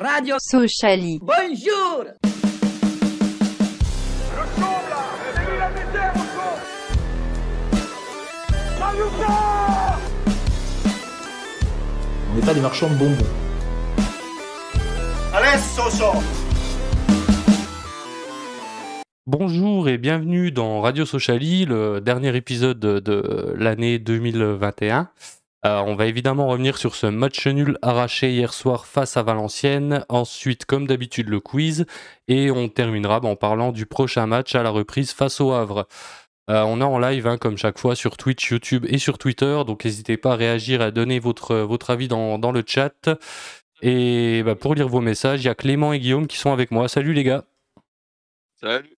Radio Sociali. Bonjour On n'est pas des marchands de bonbons. Bonjour et bienvenue dans Radio Sociali, le dernier épisode de, de l'année 2021. Euh, on va évidemment revenir sur ce match nul arraché hier soir face à Valenciennes. Ensuite, comme d'habitude, le quiz. Et on terminera en parlant du prochain match à la reprise face au Havre. Euh, on est en live, hein, comme chaque fois, sur Twitch, YouTube et sur Twitter. Donc n'hésitez pas à réagir, à donner votre, votre avis dans, dans le chat. Et bah, pour lire vos messages, il y a Clément et Guillaume qui sont avec moi. Salut les gars. Salut.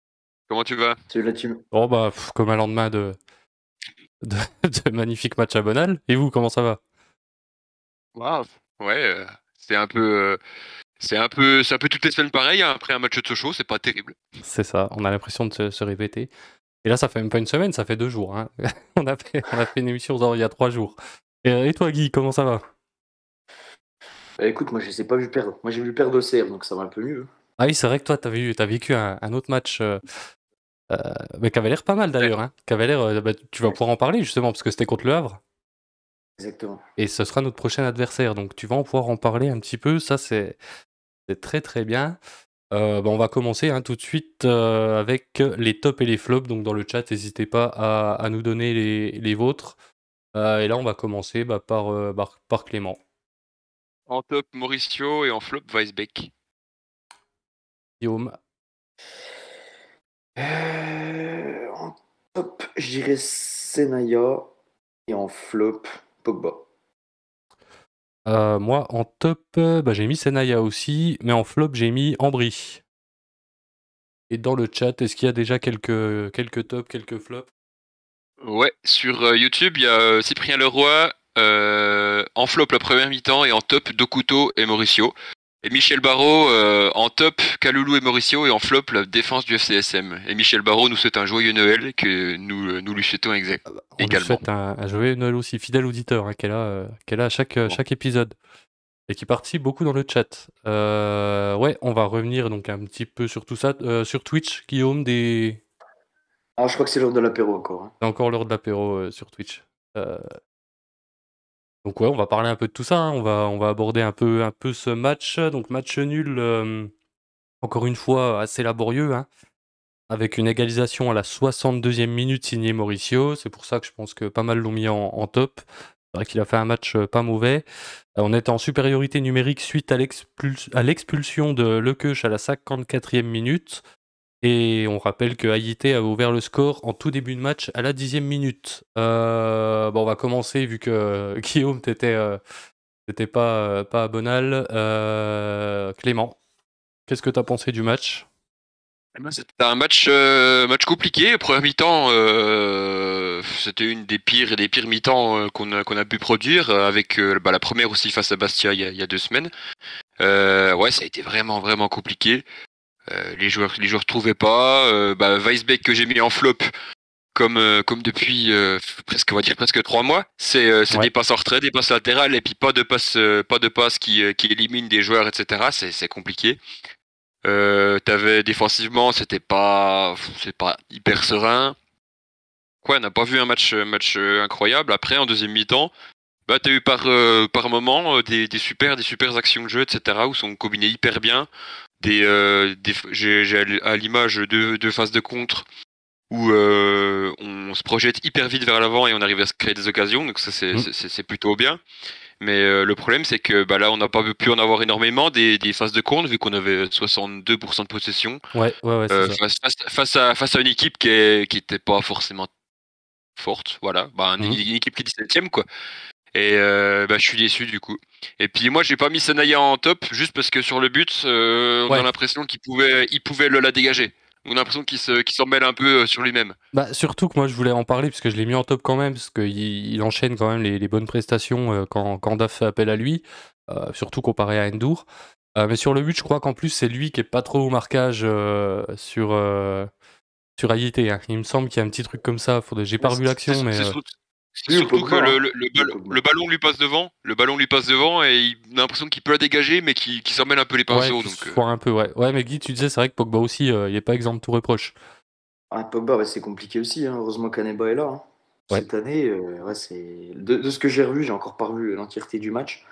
Comment tu vas? Salut la team. Oh bah, pff, comme un lendemain de, de, de magnifiques matchs à Bonal. Et vous, comment ça va? Waouh. Ouais, euh, c'est un peu, euh, c'est un peu, c'est un peu toutes les semaines pareil. hein, après un match de Sochaux, c'est pas terrible. C'est ça, on a l'impression de se, se répéter. Et là, ça fait même pas une semaine, ça fait deux jours. hein. on, a fait, on a fait une émission genre, il y a trois jours. Et, et toi, Guy, comment ça va? Bah, écoute, moi je ai pas vu perdre. Moi j'ai vu perdre au CR, donc ça va un peu mieux. Ah oui, c'est vrai que toi, t'as vu, as vécu un, un autre match, euh, euh, mais qui avait l'air pas mal d'ailleurs. Hein. Qui avait l'air, euh, bah, tu vas pouvoir en parler justement, parce que c'était contre le Havre. Exactement. Et ce sera notre prochain adversaire. Donc tu vas en pouvoir en parler un petit peu. Ça, c'est c'est très très bien. Euh, bah, on va commencer hein, tout de suite euh, avec les tops et les flops. Donc dans le chat, n'hésitez pas à, à nous donner les, les vôtres. Euh, et là, on va commencer bah, par, euh, par, par Clément. En top Mauricio et en flop Weisbeck. Guillaume. Euh, en top, je dirais Senaya. Et en flop, Pogba. Euh, moi, en top, euh, bah, j'ai mis Senaya aussi. Mais en flop, j'ai mis Ambry. Et dans le chat, est-ce qu'il y a déjà quelques, quelques tops, quelques flops? Ouais, sur euh, YouTube, il y a euh, Cyprien Leroy euh, en flop la première mi-temps et en top Dokuto et Mauricio. Et Michel Barrault euh, en top Kaloulou et Mauricio et en flop la défense du FCSM. Et Michel Barrault nous souhaite un joyeux Noël que nous, euh, nous lui souhaitons exact. On lui Également. souhaite un, un joyeux Noël aussi, fidèle auditeur, hein, qu'elle a, euh, qu'elle a à chaque, Bon. chaque épisode. Et qui participe beaucoup dans le chat. Euh, ouais, on va revenir donc un petit peu sur tout ça. Euh, sur Twitch, Guillaume, des... Ah, je crois que c'est l'heure de l'apéro encore. hein. c'est encore l'heure de l'apéro euh, sur Twitch. Donc ouais, on va parler un peu de tout ça. hein. On, va, aborder un peu, un peu ce match. Donc match nul, euh, encore une fois, assez laborieux. hein, avec une égalisation à la 62e minute signée Mauricio. C'est pour ça que je pense que pas mal l'ont mis en, top. C'est vrai qu'il a fait un match euh, pas mauvais. Euh, on était en supériorité numérique suite à l'expuls- à l'expulsion de Lequeuch à la 54e minute. Et on rappelle que Haïté a ouvert le score en tout début de match à la 10e minute. Euh, bon, on va commencer vu que Guillaume, t'étais euh, pas, euh, pas Bonal. Euh, Clément, qu'est-ce que t'as pensé du match? Eh ben, C'était un match, match compliqué. Première mi-temps, c'était une des pires des pires mi-temps qu'on a, a pu produire, avec bah, la première aussi face à Bastia il y a, il y a deux semaines. Ouais, ça a été vraiment, vraiment compliqué. Euh, les joueurs, les joueurs trouvaient pas. Euh, bah, Weisbeck que j'ai mis en flop, comme, euh, comme depuis euh, presque, on va dire presque trois mois, c'est c'est Ouais. des passes en retrait, des passes latérales, et puis pas de passes, pas de passes qui, qui éliminent des joueurs, etc. C'est c'est compliqué. T'avais défensivement, c'était pas, c'est pas hyper serein. Quoi, on n'a pas vu un match, match incroyable. Après, en deuxième mi-temps, bah t'as eu par euh, par moment euh, des, des super, des super actions de jeu, etc. où sont combinés hyper bien. Des, euh, des j'ai à l'image deux, deux phases de contre où euh, on se projette hyper vite vers l'avant et on arrive à se créer des occasions. Donc ça c'est Mm. plutôt bien. Mais euh, le problème, c'est que bah, là, on n'a pas pu en avoir énormément des, des phases de compte, vu qu'on avait 62% de possession. Ouais, ouais, ouais, c'est ça. face, face- face à, face à une équipe qui est- qui était pas forcément forte, voilà. Bah, une, Mhm. une équipe qui est 17ème, quoi. Et euh, bah, je suis déçu, du coup. Et puis moi, j'ai pas mis Sanaya en top, juste parce que sur le but, euh, on Ouais. a l'impression qu'il pouvait, il pouvait le la dégager. On a l'impression qu'il se- qu'il s'en mêle un peu euh, sur lui-même. Bah, surtout que moi je voulais en parler parce que je l'ai mis en top quand même parce qu'il il enchaîne quand même les, les bonnes prestations quand, quand Daf fait appel à lui, euh, surtout comparé à Endur. Mais sur le but, je crois qu'en plus c'est lui qui est pas trop au marquage sur sur hein. Il me semble qu'il y a un petit truc comme ça. Faudrait... J'ai pas revu l'action, mais C'est Oui, surtout Pogba, que le, hein. le- le ballon lui passe devant, le ballon lui passe devant et il a l'impression qu'il peut la dégager, mais qu'il qu'il s'emmène un peu les Ouais, pinceaux. donc, se euh, un peu, ouais. Ouais, mais Guy, tu disais, c'est vrai que Pogba aussi, euh, il est pas exempt de tout reproche. Ah, Pogba, ouais, c'est compliqué aussi. hein. Heureusement qu'Aneba est là. hein. Ouais. Cette année, euh, ouais, c'est de, de ce que j'ai revu, j'ai encore pas revu l'entièreté du match.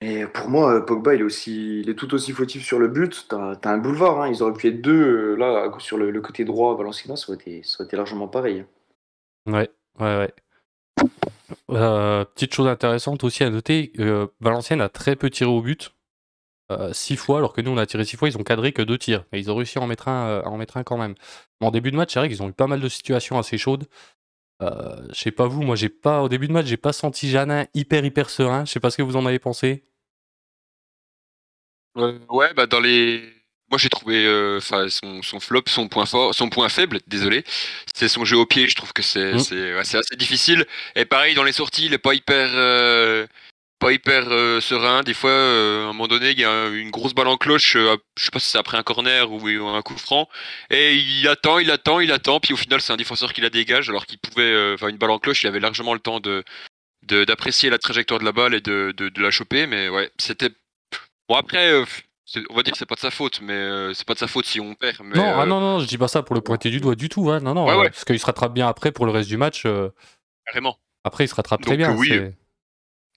Et pour moi, Pogba, il est, aussi, il est tout aussi fautif sur le but. T'as as un boulevard. hein. Ils auraient pu être deux là sur le, le côté droit. Valenciennes, ça aurait été, ça aurait été largement pareil. Ouais, ouais, ouais. Euh, petite chose intéressante aussi à noter, euh, Valenciennes a très peu tiré au but. Euh, six fois, alors que nous on a tiré six fois, ils ont cadré que deux tirs. Et ils ont réussi à en mettre un, euh, à en mettre un quand même. Mais en début de match, c'est vrai qu'ils ont eu pas mal de situations assez chaudes. Euh, je sais pas vous, moi j'ai pas au début de match, j'ai pas senti Janin hyper hyper serein. Je sais pas ce que vous en avez pensé. Euh, ouais, bah dans les. Moi j'ai trouvé euh, son, son flop, son point fort, son point faible, désolé, c'est son jeu au pied. Je trouve que c'est Mm. ouais, assez difficile. Et pareil dans les sorties, il est pas hyper euh, pas hyper euh, serein. Des fois, à un moment donné, il y a une grosse balle en cloche. je sais pas si c'est après un corner ou un coup franc. Et il attend, il attend, il attend. Puis au final, c'est un défenseur qui la dégage, alors qu'il pouvait, enfin une balle en cloche, il avait largement le temps de de- d'apprécier la trajectoire de la balle et de, de, de la choper. Mais ouais, c'était bon après. Euh, on va dire que c'est pas de sa faute, mais euh, c'est pas de sa faute si on perd. Mais, non, euh, ah non, non, je dis pas ça pour le pointer du doigt du tout. hein. Non, non, Ouais, ouais. euh, parce qu'il se rattrape bien après pour le reste du match. euh, carrément. après, il se rattrape très bien. euh, oui,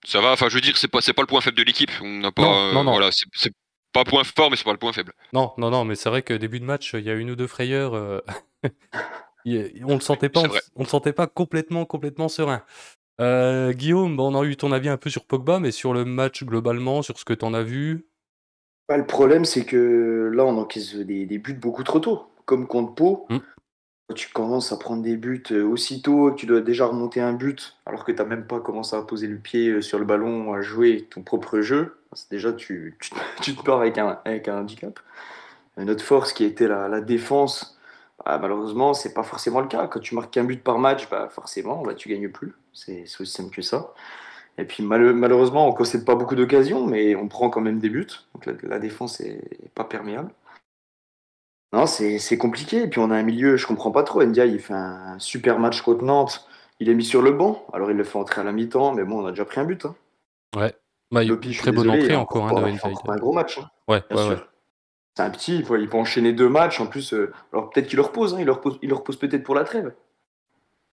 Ça va. Enfin, je veux dire, c'est pas c'est pas le point faible de l'équipe. On n'a pas. Non, euh, non, non. Voilà, c'est- c'est pas point fort, mais c'est pas le point faible. Non, non, non, mais c'est vrai que début de match, il y a une ou deux frayeurs. euh, on le sentait pas, on, on le sentait pas complètement, complètement serein. Euh, Guillaume, on a eu ton avis un peu sur Pogba, mais sur le match globalement, sur ce que tu en as vu. Bah, le problème, c'est que là, on encaisse des, des buts beaucoup trop tôt. Comme contre Pau, Mm. quand tu commences à prendre des buts euh, aussitôt, que tu dois déjà remonter un but, alors que tu n'as même pas commencé à poser le pied euh, sur le ballon, à jouer ton propre jeu, déjà, tu, tu, tu te pars avec un, avec un handicap. Euh, Notre force qui était la, la défense, bah, malheureusement, c'est pas forcément le cas. Quand tu marques un but par match, bah, forcément, bah, tu gagnes plus. C'est aussi simple que ça. Et puis mal- malheureusement, on ne concède pas beaucoup d'occasions, mais on prend quand même des buts. Donc la, la défense est pas perméable. Non, c'est compliqué. Et puis on a un milieu, je comprends pas trop. Ndiaye, il fait un super match contre Nantes. Il est mis sur le banc. Alors il le fait entrer à la mi-temps, mais bon, on a déjà pris un but. Hein. Ouais. Bah, il Lopi, très bonne entrée a encore hein, de encore un gros match. hein, Ouais. C'est un petit, il peut, enchaîner deux matchs. En plus, euh, alors peut-être qu'il le repose. hein, il le repose, il le repose peut-être pour la trêve.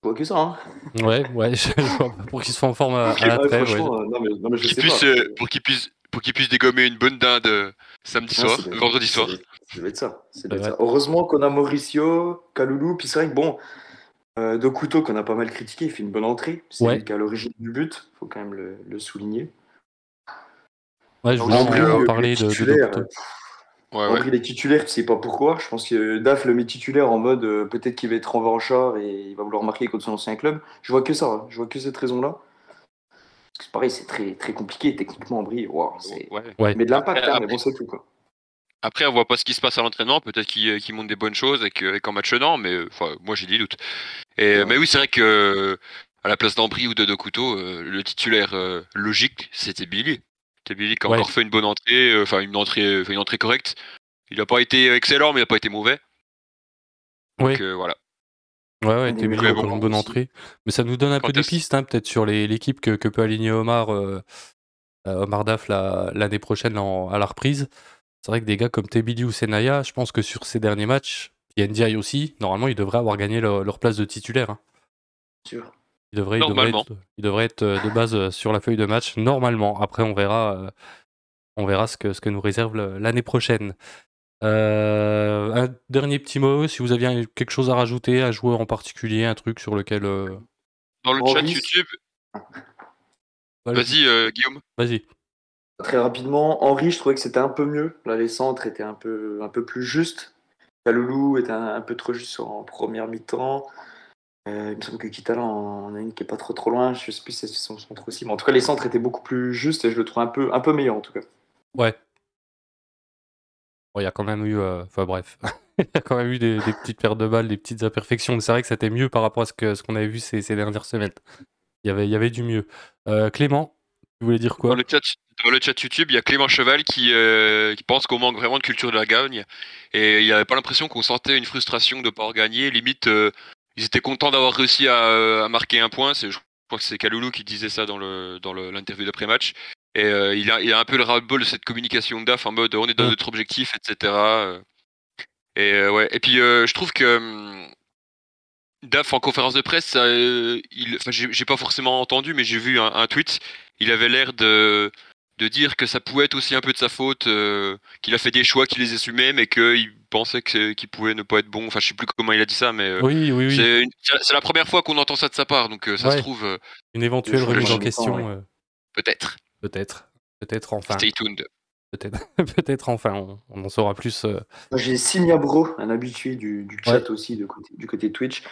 Vois que ça. Hein. Ouais, ouais, je vois pas pour qu'il soit en forme à, à la trêve. ouais. euh, non, mais, non, mais je Qu'il sais puisse, pas. euh, pour pour dégommer une bonne dinde euh, samedi soir, vendredi soir. Ça doit être ça. ça doit être Ouais. ça. Heureusement qu'on a Mauricio, Kaloulou, puis c'est vrai que bon, euh, De Couteau qu'on a pas mal critiqué, il fait une bonne entrée. C'est Ouais. lui qui est à l'origine du but, faut quand même le, le souligner. Ouais, je voulais en parler est de, de Dokuto. Ouais. Ambry, il est titulaire, tu sais pas pourquoi. Je pense que Daf le met titulaire en mode euh, peut-être qu'il va être en revanchard et il va vouloir marquer contre son ancien club. Je vois que ça, hein. je vois que cette raison-là. Parce que c'est pareil, c'est très, très compliqué techniquement, Ambry. Waouh, c'est- Ouais. Ouais. Mais de l'impact, Après- hein, mais bon, c'est tout quoi. Après, on voit pas ce qui se passe à l'entraînement. Peut-être qu'il euh, qu'il montre des bonnes choses et que- et qu'en match non, mais euh, enfin, moi j'ai des doutes. Et, Ouais. Mais oui, c'est vrai que à la place d'Ambry ou de De Couteau, euh, le titulaire euh, logique, c'était Billy. Qui a Ouais. encore fait une bonne entrée, euh, enfin une entrée, enfin, une entrée correcte. Il n'a pas été excellent, mais il n'a pas été mauvais. Oui. Donc euh, voilà. Ouais, ouais, Témili bon, encore une bonne entrée. Mais ça nous donne un peu des pistes, hein, peut-être sur l'équipe que, que peut aligner Omar, euh, euh, Omar Daf la- l'année prochaine en- à la reprise. C'est vrai que des gars comme Tebili ou Senaya, je pense que sur ces derniers matchs, a Ndiaye aussi, normalement ils devraient avoir gagné leur, leur place de titulaire. hein. Sûr. Devraient Normalement. être, euh, de base euh, sur la feuille de match, normalement. Après, on verra, euh, on verra ce, que, ce que nous réserve l'année prochaine. Euh, un dernier petit mot, si vous aviez quelque chose à rajouter, un joueur en particulier, un truc sur lequel... euh, Dans le Henri, chat YouTube, vas-y euh, Guillaume. Vas-y. Très rapidement, Henri, je trouvais que c'était un peu mieux. Là, les centres étaient un peu, un peu plus justes. Kaloulou était un, un peu trop juste en première mi-temps. Euh, il me semble que Kitala en a une qui est pas trop trop loin. Je sais plus si c'est son centre aussi. Mais en tout cas, les centres étaient beaucoup plus justes et je le trouve un peu, un peu meilleur en tout cas. Ouais. Bon, Il y a quand même eu... euh, Enfin bref. Il y a quand même eu des, des petites pertes de balles, des petites imperfections. mais C'est vrai que c'était mieux par rapport à ce que- ce qu'on avait vu ces, ces dernières semaines. Il y avait, il y avait du mieux. Euh, Clément, tu voulais dire quoi? Dans le chat, dans le chat YouTube, il y a Clément Cheval qui, euh, qui pense qu'on manque vraiment de culture de la gagne. Et il n'y avait pas l'impression qu'on sentait une frustration de ne pas gagner. Limite, euh, ils étaient contents d'avoir réussi à, à marquer un point. Je crois que c'est Kaloulou qui disait ça dans le dans le- l'interview d'après-match. Et euh, il, a, il a un peu le ras-le-bol de cette communication de DAF en mode on est dans notre objectif, etc. euh. Et euh, ouais. Et puis euh, je trouve que hum, DAF en conférence de presse, euh, j'ai pas forcément entendu, mais j'ai vu un, un tweet. Il avait l'air de de dire que ça pouvait être aussi un peu de sa faute, euh, qu'il a fait des choix, qu'il les assumait, mais qu'il pensait qu'il pouvait ne pas être bon. Enfin, je sais plus comment il a dit ça, mais euh, Oui, oui, oui. c'est la première fois qu'on entend ça de sa part, donc euh, ça Ouais. se trouve euh, Une éventuelle Le remise en de question, ouais. euh, peut-être. peut-être. Peut-être enfin. Stay tuned. Peut-être peut-être enfin. On, on en saura plus. euh. Moi, J'ai Simia Bro, un habitué du, du chat aussi de côté, du côté Twitch,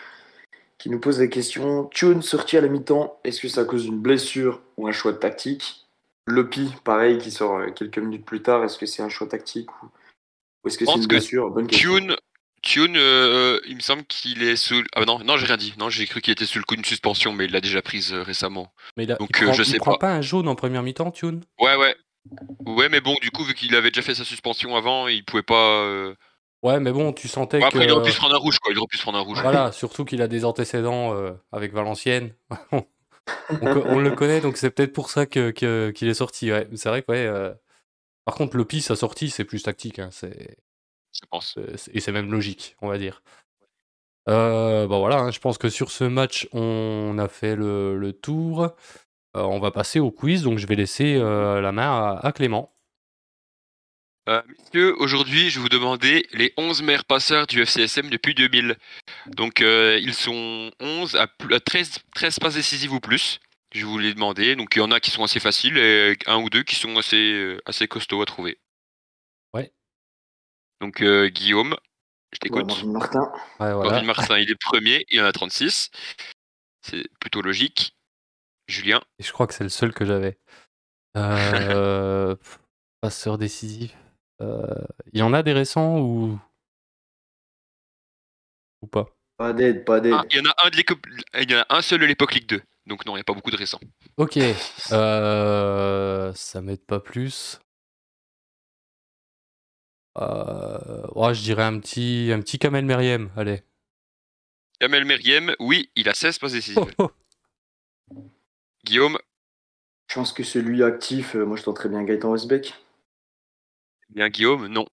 qui nous pose la question Tune sorti à la mi-temps, est-ce que c'est à cause d'une blessure ou un choix tactique? Lopi, pareil, qui sort quelques minutes plus tard, est-ce que c'est un choix tactique ou, ou est-ce que c'est une que blessure Bonne question. Tune, Tune euh, il me semble qu'il est sous. Ah non, non, j'ai rien dit. Non, j'ai cru qu'il était sous le coup d'une suspension, mais il l'a déjà prise euh, récemment. Mais il, a- Donc, il euh, prend, je il sais prend pas. pas un jaune en première mi-temps, Tune Ouais, ouais. Ouais, mais bon, du coup, vu qu'il avait déjà fait sa suspension avant, il pouvait pas. euh, Ouais, mais bon, tu sentais bon, après, il que. aurait pu se prendre un rouge, quoi. Il aurait pu se prendre un rouge. Voilà, surtout qu'il a des antécédents euh, avec Valenciennes. on, co- on le connaît, donc c'est peut-être pour ça que- que- qu'il est sorti. Ouais. C'est vrai que, ouais. euh, Par contre, Lopi, sa sortie, c'est plus tactique. hein, c'est... Je pense. c'est- Et c'est même logique, on va dire. Euh, bah voilà, hein, je pense que sur ce match, on a fait le, le tour. Euh, on va passer au quiz, donc je vais laisser euh, la main à, à Clément. Euh, messieurs, aujourd'hui, je vais vous demander les 11 meilleurs passeurs du FCSM depuis 2000. Donc, ils sont 11 à, plus- à 13, 13 passes décisives ou plus. Je vous les demander. Donc, il y en a qui sont assez faciles et un ou deux qui sont assez, euh, assez costauds à trouver. Ouais. Donc, euh, Guillaume, je Ouais, t'écoute. Marvin Martin. Ouais, voilà. Martin, il est premier, il en a 36. C'est plutôt logique. Julien, Et je crois que c'est le seul que j'avais. Euh, passeur décisif. Euh, Il y en a des récents ou. Ou pas? Pas d'aide, pas d'aide. Ah, il y en a un de il y en a un seul de l'époque Ligue 2. Donc non, il n'y a pas beaucoup de récents. Ok. Euh, ça m'aide pas plus. Euh, ouais, je dirais un petit, un petit Kamel Meriem. Allez. Kamel Meriem, oui, il a 16 passes décisives. Oh, Guillaume, Je pense que celui actif, euh, moi je tenterais bien Gaëtan Westbeck. bien Guillaume, non.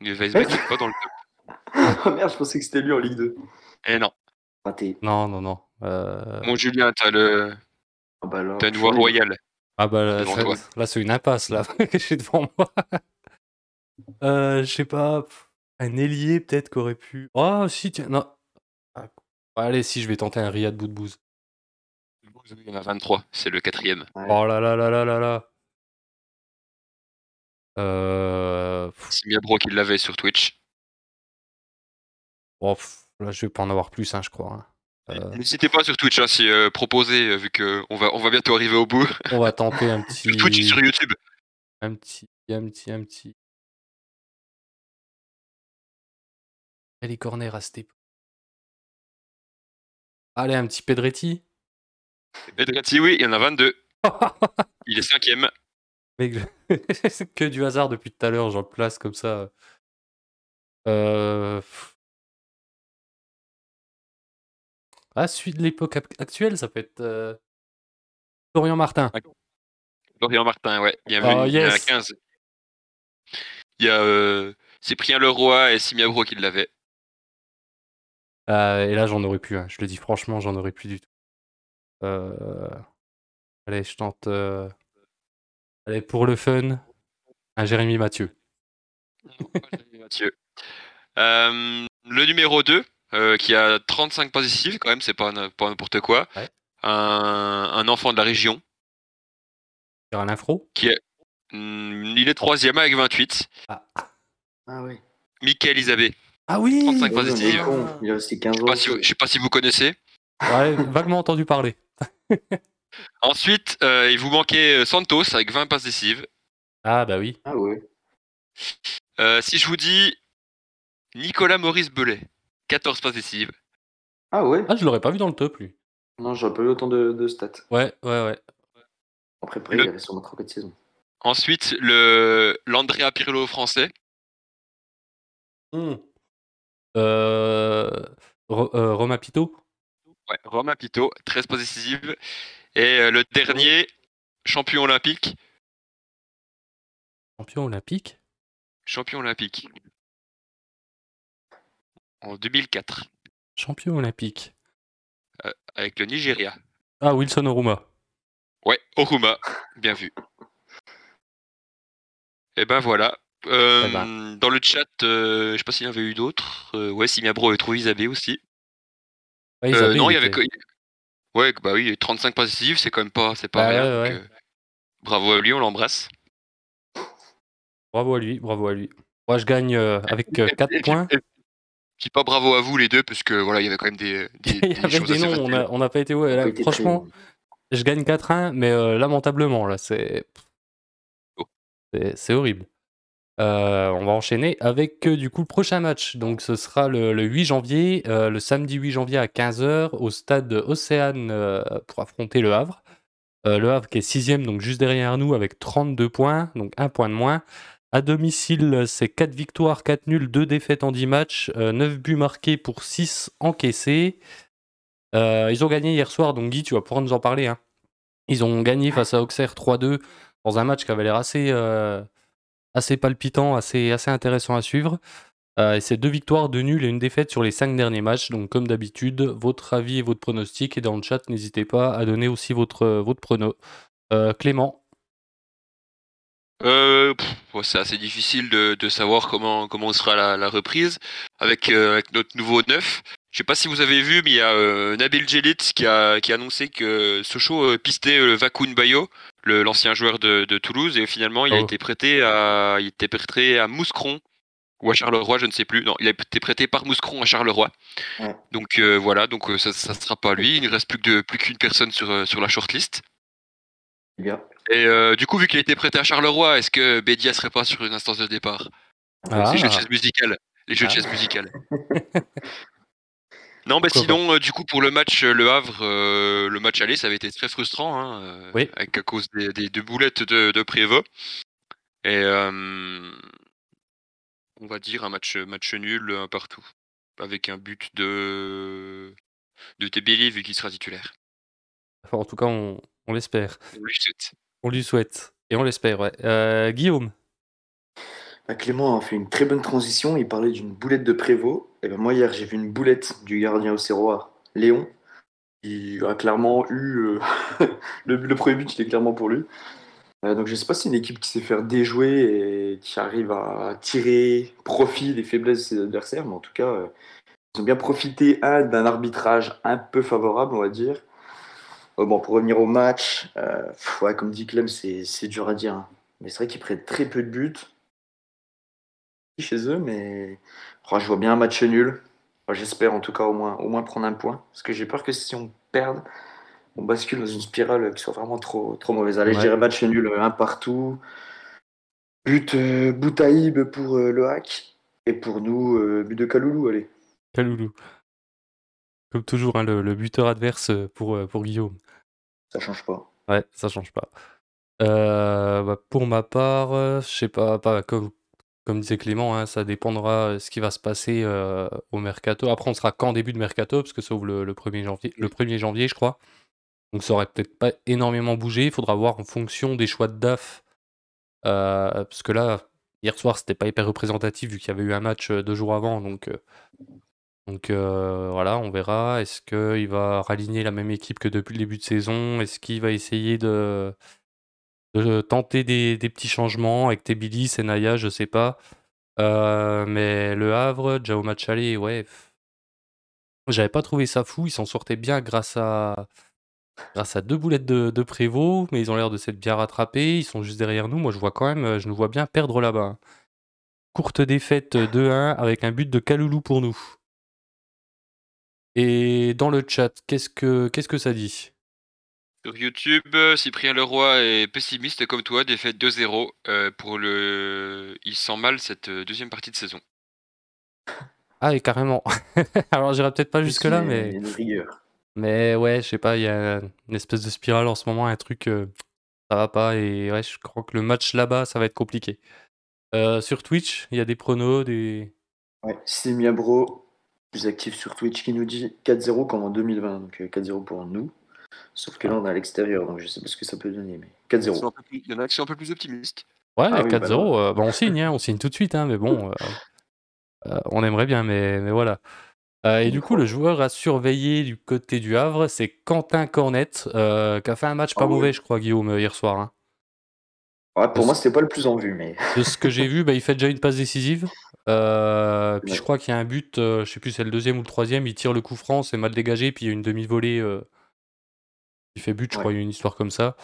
Weisbeck n'est pas dans le top. Ah merde, je pensais que c'était lui en Ligue 2. Eh non. Raté. Non, non, non. Euh, Mon Julien, t'as le Ah bah là, t'as une voix royale. Ah bah là, là, c'est une impasse là que j'ai devant moi. Euh, je sais pas, un ailier peut-être qu'aurait pu. Oh si tiens, non. Ah, Allez, si je vais tenter un Riyad Boudbouz. Il y en a 23, c'est le quatrième. Ouais. Oh là là là là là là. Euh... C'est Miabro qui l'avait sur Twitch. oh, pff, là je vais pas en avoir plus, hein, je crois. hein. Euh, N'hésitez pas sur Twitch, hein, si euh, proposé, euh, vu qu'on va, on va bientôt arriver au bout. on va tenter un petit, Sur Twitch et sur YouTube. un petit, un petit, un petit. Et les corners à cette époque. Allez, un petit Pedretti. Pedretti, oui, il y en a 22. Il est cinquième. Mec, je- c'est que du hasard depuis tout à l'heure, j'en place comme ça. Euh... Ah, celui de l'époque ac- actuelle, ça peut être euh, Florian Martin. Florian Martin, ouais. Oh, il y en a yes. 15. Il y a euh, Cyprien Leroy et Simiabro qui l'avaient. Euh, et là, j'en aurais plus. hein. Je le dis franchement, j'en aurais plus du tout. Euh, Allez, je tente. euh, Allez, pour le fun, un Jérémy Mathieu. Mathieu. Euh, le numéro 2, euh, qui a 35 passes décisives, quand même, c'est pas, pas n'importe quoi. Ouais. Un, un enfant de la région. Sur un infro Hmm, il est troisième avec 28. Ah ouais. Michael Isabé. Ah oui 35 Ouais, passes on est décisives. con. Il est resté 15 Je sais ans. pas si vous- je sais pas si vous connaissez. Ouais, vaguement entendu parler. Ensuite, euh, il vous manquait euh, Santos avec 20 passes décisives. Ah bah oui. Ah ouais. Euh, si je vous dis Nicolas Maurice Belay, 14 passes décisives. Ah ouais. Ah, je l'aurais pas vu dans le top, lui. Non, j'aurais pas eu autant de, de stats. Ouais, ouais, ouais. Après, après Le- il avait sûrement trompé de saison. Ensuite, le l'Andrea Pirlo français. Hmm. Euh... Ro- euh, Roma Pito Ouais, Romain Pito, 13 passes décisives. Et euh, le dernier, champion olympique. Champion olympique Champion olympique. En 2004, Champion olympique. avec le Nigeria. Ah, Wilson Oruma. Ouais, Oruma, bien vu. Et ben voilà. Euh, Eh ben. Dans le chat, euh, je sais pas s'il y en avait eu d'autres. Euh, ouais, Simia Bro avait trouvé Isabé aussi. Ouais, Euh, Isabelle, non, il y avait était-. Ouais, bah oui, 35 passes décisives, c'est quand même pas, c'est pas Bah rien. ouais, donc, euh, bravo à lui, on l'embrasse. Bravo à lui, bravo à lui. Moi, je gagne euh, avec Et- 4 et- points. Je dis pas bravo à vous les deux, parce que voilà, il y avait quand même des, des, Il y des choses des noms, on n'a pas été. Ouais, là, franchement, très- je gagne 4-1, mais euh, lamentablement, là, c'est. Oh. c'est- horrible. Euh, on va enchaîner avec euh, du coup le prochain match. Donc ce sera le, le 8 janvier, euh, le samedi 8 janvier à 15h au stade Océane euh, pour affronter le Havre. Euh, le Havre qui est sixième, donc juste derrière nous avec 32 points, donc un point de moins. À domicile, c'est 4 victoires, 4 nuls, 2 défaites en 10 matchs, euh, 9 buts marqués pour 6 encaissés. Euh, ils ont gagné hier soir, donc Guy, tu vas pouvoir nous en parler. hein. Ils ont gagné face à Auxerre 3-2 dans un match qui avait l'air assez, euh, palpitant, assez, intéressant à suivre. Euh, et c'est deux victoires, deux nuls et une défaite sur les cinq derniers matchs. Donc, comme d'habitude, votre avis et votre pronostic. Et dans le chat, n'hésitez pas à donner aussi votre, votre prono. Euh, Clément, Euh, c'est assez difficile de, de savoir comment, comment sera la, la reprise avec, euh, avec notre nouveau neuf. Je sais pas si vous avez vu, mais il y a euh, Nabil Djelit qui a, qui a annoncé que Sochaux euh, pistait euh, Vakoun Bayo, le- l'ancien joueur de, de Toulouse, et finalement il a Oh. été prêté à, il était prêté à Mouscron ou à Charleroi, je ne sais plus. Non, il a été prêté par Mouscron à Charleroi. Ouais. Donc euh, voilà, donc ça, ça sera pas lui. Il ne reste plus que de- plus qu'une personne sur, sur la shortlist. Bien. Et euh, du coup, vu qu'il a été prêté à Charleroi, est-ce que Bédia serait pas sur une instance de départ? Ah. Les jeux de chaises musicales. Les jeux de Ah. chaises musicales. non, bah Pourquoi sinon, euh, du coup, pour le match euh, Le Havre, euh, le match aller, ça avait été très frustrant, hein, euh, Oui. avec à cause des, des deux boulettes de, de Prévost. Et euh, on va dire un match, match nul un partout, avec un but de de Tebeli vu qu'il sera titulaire. Enfin, en tout cas, on, on l'espère. On lui souhaite. On lui souhaite. Et on l'espère, ouais. Euh, Guillaume, Bah, Clément a fait une très bonne transition. Il parlait d'une boulette de Prévost. Et ben moi, hier, j'ai vu une boulette du gardien auxerrois, Léon. Il a clairement eu. euh, le, le premier but, il est clairement pour lui. Euh, donc, je sais pas si c'est une équipe qui sait faire déjouer et qui arrive à tirer profit des faiblesses de ses adversaires. Mais en tout cas, euh, ils ont bien profité, un, d'un arbitrage un peu favorable, on va dire. Euh, bon, pour revenir au match, euh, pff, ouais, comme dit Clem, c'est c'est dur à dire. hein. Mais c'est vrai qu'ils prennent très peu de buts chez eux, mais oh, je vois bien un match nul. Enfin, J'espère en tout cas au moins, au moins prendre un point, parce que j'ai peur que si on perd, on bascule dans une spirale qui soit vraiment trop, trop mauvaise. Allez, je dirais match nul, euh, un partout. But euh, Boutaïb pour euh, le hack, et pour nous, euh, but de Kaloulou, allez. Kaloulou. Comme toujours, hein, le, le buteur adverse pour, pour Guillaume. Ça change pas. Ouais, ça change pas. Euh, bah, pour ma part, euh, je sais pas, pas comme, comme disait Clément, hein, ça dépendra de ce qui va se passer euh, au mercato. Après, on sera qu'en début de mercato, parce que ça ouvre le, le 1er janvier, le 1er janvier, je crois. Donc ça aurait peut-être pas énormément bougé. Il faudra voir en fonction des choix de DAF. Euh, parce que là, hier soir, c'était pas hyper représentatif vu qu'il y avait eu un match euh, deux jours avant. Donc, euh, donc euh, voilà, on verra. Est-ce qu'il va raligner la même équipe que depuis le début de saison? Est-ce qu'il va essayer de, tenter des, petits changements avec Tebili, Senaya, je sais pas. Euh, mais le Havre, match aller, ouais. J'avais pas trouvé ça fou. Ils s'en sortaient bien grâce à, grâce à deux boulettes de, de Prévost, mais ils ont l'air de s'être bien rattrapés. Ils sont juste derrière nous. Moi, je vois quand même, je nous vois bien perdre là-bas. hein. Courte défaite euh, 2-1 avec un but de Kaloulou pour nous. Et dans le chat, qu'est-ce que, qu'est-ce que ça dit? Sur YouTube, euh, Cyprien Leroy est pessimiste comme toi, défaite 2-0 euh, pour le. Il sent mal cette euh, deuxième partie de saison. Ah, et carrément. Alors, j'irai peut-être pas jusque-là, mais. une rigueur. Mais ouais, je sais pas, il y a une espèce de spirale en ce moment, un truc, euh, ça va pas. Et ouais, je crois que le match là-bas, ça va être compliqué. Euh, sur Twitch, il y a des pronos, des. Ouais, Simia Bro, plus actif sur Twitch qui nous dit 4-0 comme en 2020. Donc 4-0 pour nous. Sauf que là, on est à l'extérieur, donc je sais pas ce que ça peut donner. Mais 4-0. Il y en a qui sont un peu plus optimistes. Ouais, 4-0, bah on signe, hein, on signe tout de suite, hein, mais bon, on aimerait bien, mais, mais voilà. et du coup, le joueur à surveiller du côté du Havre, c'est Quentin Cornette, qui a fait un match pas ah mauvais, je crois, Guillaume, hier soir. Hein pour moi, c'était pas le plus en vue, mais. De ce que j'ai vu, bah, il fait déjà une passe décisive. Euh, puis je crois qu'il y a un but, euh, je sais plus, c'est le deuxième ou le troisième, il tire le coup franc, c'est mal dégagé, puis il y a une demi-volée. Euh, il fait but, je crois, il y a une histoire comme ça.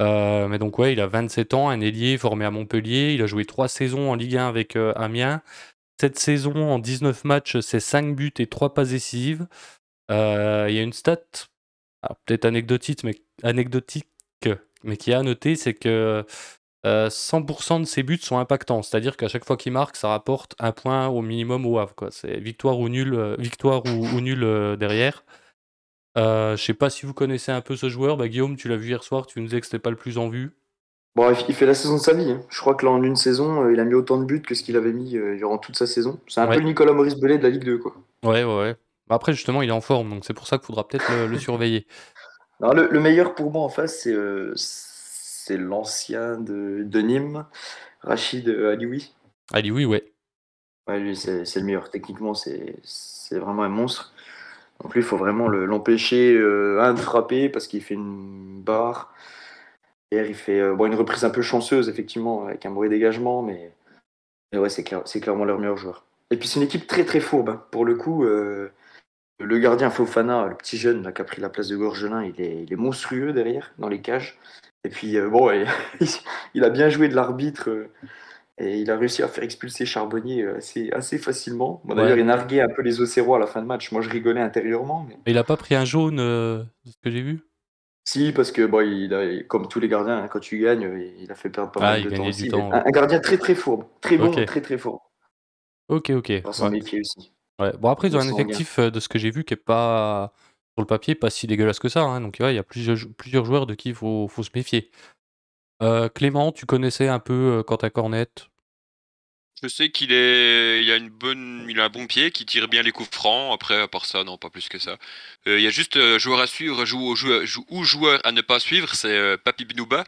mais donc, ouais, il a 27 ans, un ailier formé à Montpellier. Il a joué 3 saisons en Ligue 1 avec Amiens. Cette saison, en 19 matchs, c'est 5 buts et 3 passes décisives. il y a une stat, peut-être anecdotique, mais, anecdotique, mais qui a à noter, c'est que 100% euh, de ses buts sont impactants, c'est-à-dire qu'à chaque fois qu'il marque, ça rapporte un point au minimum au Havre. C'est victoire ou nul, euh, victoire ou, nul euh, derrière. je sais pas si vous connaissez un peu ce joueur. Bah, Guillaume, tu l'as vu hier soir, tu nous disais que c'était pas le plus en vue. Bon, il fait la saison de sa vie. Hein. Je crois que là, en une saison, il a mis autant de buts que ce qu'il avait mis durant toute sa saison. C'est un peu le Nicolas Maurice Bellet de la Ligue 2. Quoi. Ouais, ouais, ouais. Bah, après, justement, il est en forme, donc c'est pour ça qu'il faudra peut-être le, surveiller. le, meilleur pour moi en face, c'est c'est l'ancien de, de, Nîmes, Rachid Alioui. Alioui, ouais. Ouais, lui, c'est le meilleur. Techniquement, c'est vraiment un monstre. Donc lui, il faut vraiment l'empêcher euh, de frapper parce qu'il fait une barre. Et il fait euh, bon, une reprise un peu chanceuse, effectivement, avec un mauvais dégagement, mais, ouais, c'est clairement leur meilleur joueur. Et puis c'est une équipe très très fourbe. Hein. Pour le coup, euh, le gardien Fofana, le petit jeune là, qui a pris la place de Gorgelin, il est, il est monstrueux derrière, dans les cages. Et puis, euh, bon, il a bien joué de l'arbitre euh, et il a réussi à faire expulser Charbonnier euh, assez, assez facilement. D'ailleurs, il narguait un peu les Océrois à la fin de match. Moi, je rigolais intérieurement. Mais... Il n'a pas pris un jaune, de ce que j'ai vu? Si, parce que, bon, il a, comme tous les gardiens, hein, quand tu gagnes, il a fait perdre pas ah, mal de temps aussi. Un, gardien très très fourbe. Très bon, très très fourbe. Ok, ok. Pour s'en méfier aussi. Ouais. Bon, après, ils ont un effectif, de ce que j'ai vu, qui est pas sur le papier, pas si dégueulasse que ça. Hein, donc il y a plusieurs, plusieurs joueurs de qui il faut, faut se méfier. Euh, Clément, tu connaissais un peu euh, Quentin Cornette? Je sais qu'il est, il a une bonne, il a un bon pied, qui tire bien les coups francs. Après, à part ça, non, pas plus que ça. Euh, il y a juste joueur à suivre, ou joueur, à ne pas suivre, c'est Papi Bnouba,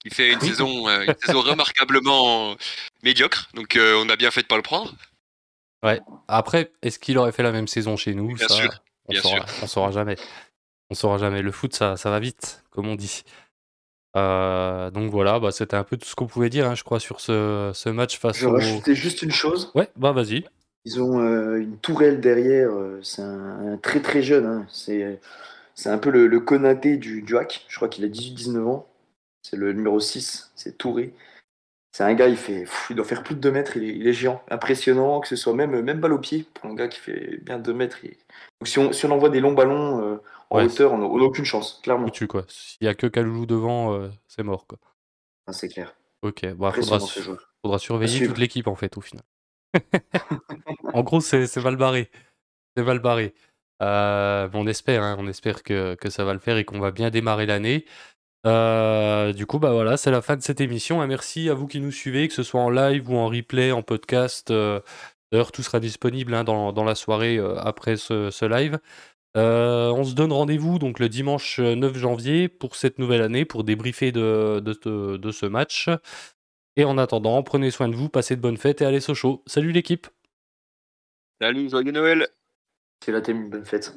qui fait une saison, une saison remarquablement médiocre. Donc on a bien fait de pas le prendre. Ouais. Après, est-ce qu'il aurait fait la même saison chez nous? Bien sûr. On saura, saura jamais. On saura jamais. Le foot, ça, ça va vite, comme on dit. Euh, donc voilà, bah, c'était un peu tout ce qu'on pouvait dire, hein, je crois, sur ce, ce match face Je vais juste une chose. Ouais, bah vas-y. Ils ont euh, une tourelle derrière, euh, c'est un, très très jeune. Hein. C'est, c'est un peu le, le Konaté du, du hack. Je crois qu'il a 18-19 ans. C'est le numéro 6, c'est Touré. C'est un gars, il, fait, il doit faire plus de 2 mètres, il est, géant. Impressionnant, que ce soit même, même balle au pied, pour un gars qui fait bien 2 mètres. Donc si on, si on envoie des longs ballons euh, en hauteur, on n'a aucune chance, clairement. Tu quoi. S'il n'y a que Kaloulou devant, euh, c'est mort. quoi. Ah, c'est clair. Ok, bon, bah, faudra, faudra surveiller toute l'équipe en fait, au final. en gros, c'est mal barré. C'est mal barré. Euh, on espère, hein, on espère que, que, ça va le faire et qu'on va bien démarrer l'année. Euh, du coup, bah voilà, c'est la fin de cette émission. Un merci à vous qui nous suivez, que ce soit en live ou en replay, en podcast. Euh, d'ailleurs, tout sera disponible hein, dans, dans, la soirée euh, après ce, ce live. on se donne rendez-vous donc le dimanche 9 janvier pour cette nouvelle année, pour débriefer de, de, de, ce match. Et en attendant, prenez soin de vous, passez de bonnes fêtes et allez Sochaux. Salut l'équipe Salut, joyeux Noël C'est la thème, bonne fête.